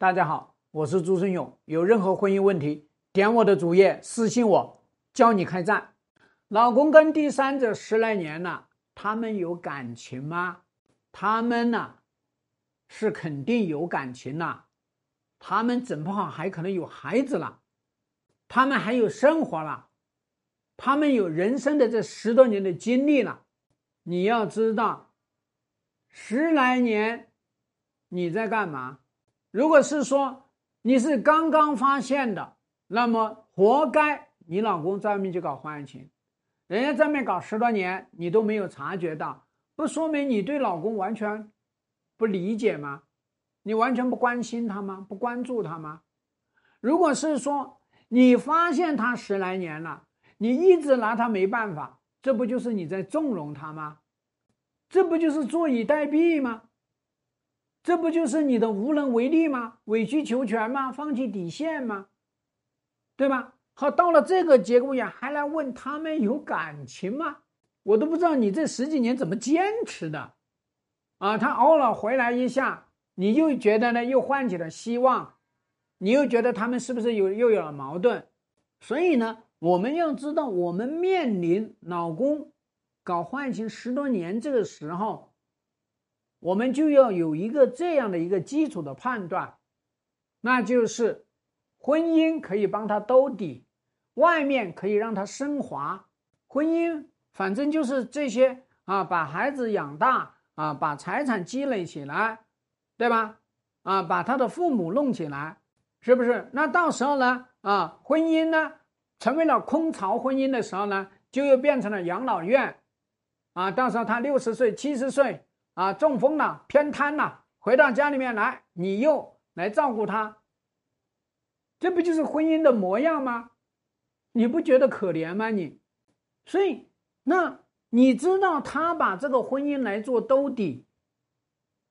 大家好，我是朱生勇。有任何婚姻问题，点我的主页私信我，教你开战。老公跟第三者十来年了，他们有感情吗？他们呢，是肯定有感情了。他们整不好还可能有孩子了，他们还有生活了，他们有人生的这十多年的经历了。你要知道，十来年你在干嘛？如果是说你是刚刚发现的，那么活该你老公在外面去搞婚外情，人家在外面搞十多年，你都没有察觉到，不说明你对老公完全不理解吗？你完全不关心他吗？不关注他吗？如果是说你发现他十来年了，你一直拿他没办法，这不就是你在纵容他吗？这不就是坐以待毙吗？这不就是你的无能为力吗？委曲求全吗？放弃底线吗？对吧？好，到了这个节骨眼还来问他们有感情吗？我都不知道你这十几年怎么坚持的，啊，他偶尔回来一下，你又觉得呢，又唤起了希望，你又觉得他们是不是有又有了矛盾？所以呢，我们要知道，我们面临老公搞婚外情十多年这个时候。我们就要有一个这样的一个基础的判断，那就是婚姻可以帮他兜底，外面可以让他升华。婚姻反正就是这些啊，把孩子养大啊，把财产积累起来，对吧？啊，把他的父母弄起来，是不是？那到时候呢？啊，婚姻呢，成为了空巢婚姻的时候呢，就又变成了养老院，啊，到时候他六十岁、七十岁。啊，中风了，偏瘫了，回到家里面来，你又来照顾他，这不就是婚姻的模样吗？你不觉得可怜吗？你，所以那你知道他把这个婚姻来做兜底，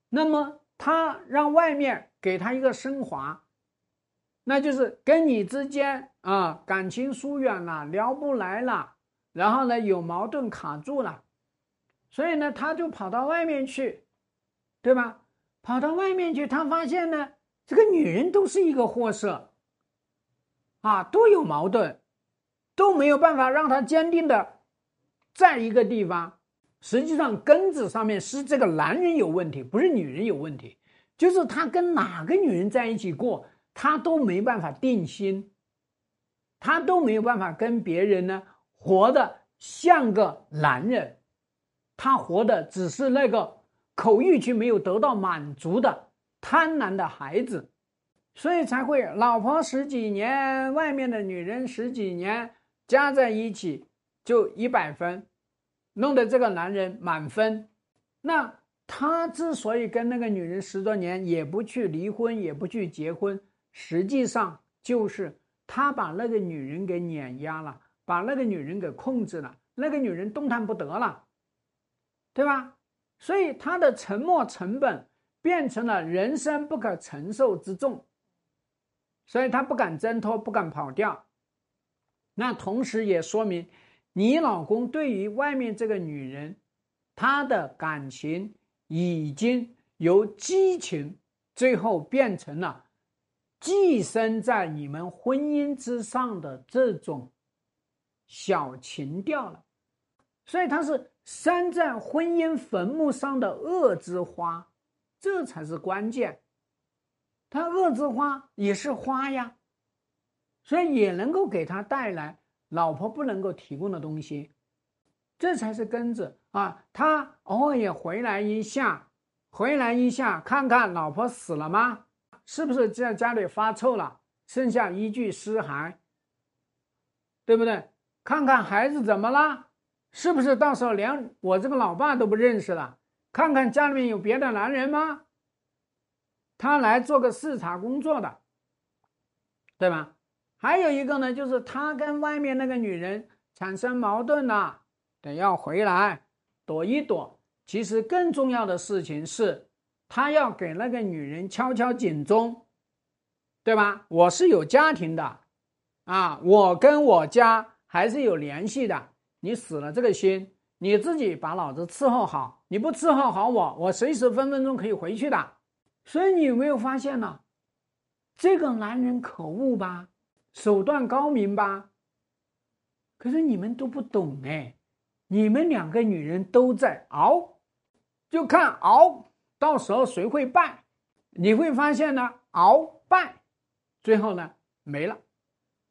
那么他让外面给他一个升华，那就是跟你之间啊感情疏远了，聊不来了，然后呢有矛盾卡住了。所以呢，他就跑到外面去，对吧？跑到外面去，他发现呢，这个女人都是一个货色，啊，都有矛盾，都没有办法让他坚定的在一个地方。实际上，根子上面是这个男人有问题，不是女人有问题，就是他跟哪个女人在一起过，他都没办法定心，他都没有办法跟别人呢活的像个男人。他活的只是那个口欲区没有得到满足的贪婪的孩子，所以才会老婆十几年，外面的女人十几年，加在一起就一百分，弄得这个男人满分。那他之所以跟那个女人十多年也不去离婚，也不去结婚，实际上就是他把那个女人给碾压了，把那个女人给控制了，那个女人动弹不得了。对吧？所以他的沉默成本变成了人生不可承受之重，所以他不敢挣脱，不敢跑掉。那同时也说明，你老公对于外面这个女人，他的感情已经由激情，最后变成了寄生在你们婚姻之上的这种小情调了。所以他是。山在婚姻坟墓上的恶之花，这才是关键。他恶之花也是花呀，所以也能够给他带来老婆不能够提供的东西，这才是根子啊。他偶尔也回来一下，回来一下看看老婆死了吗？是不是在家里发臭了，剩下一具尸骸，对不对？看看孩子怎么了？是不是到时候连我这个老爸都不认识了？看看家里面有别的男人吗？他来做个视察工作的，对吧？还有一个呢，就是他跟外面那个女人产生矛盾了，得要回来躲一躲。其实更重要的事情是，他要给那个女人敲敲警钟，对吧？我是有家庭的，啊，我跟我家还是有联系的。你死了这个心，你自己把老子伺候好。你不伺候好我，我随时分分钟可以回去的。所以你有没有发现呢？这个男人可恶吧，手段高明吧。可是你们都不懂哎，你们两个女人都在熬，就看熬到时候谁会败。你会发现呢，熬败，最后呢没了。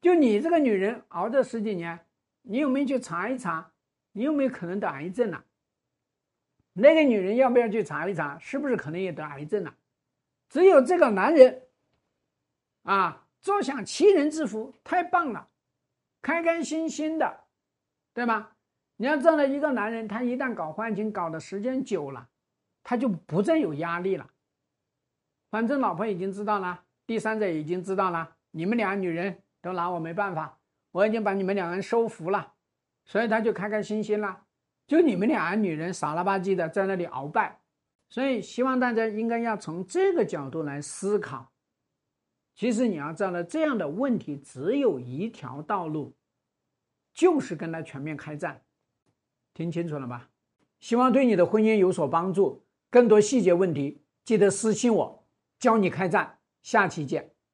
就你这个女人熬这十几年，你有没有去查一查，你有没有可能得癌症了？那个女人要不要去查一查，是不是可能也得癌症了？只有这个男人。啊，坐享其人之福，太棒了，开开心心的，对吧？你要知道，一个男人他一旦搞婚情搞的时间久了，他就不再有压力了。反正老婆已经知道了，第三者已经知道了，你们俩女人都拿我没办法，我已经把你们两个人收服了，所以他就开开心心了。就你们俩女人傻了吧唧的在那里鳌拜，所以希望大家应该要从这个角度来思考。其实你要知道，这样的问题只有一条道路，就是跟他全面开战。听清楚了吧？希望对你的婚姻有所帮助。更多细节问题，记得私信我，教你开战。下期见。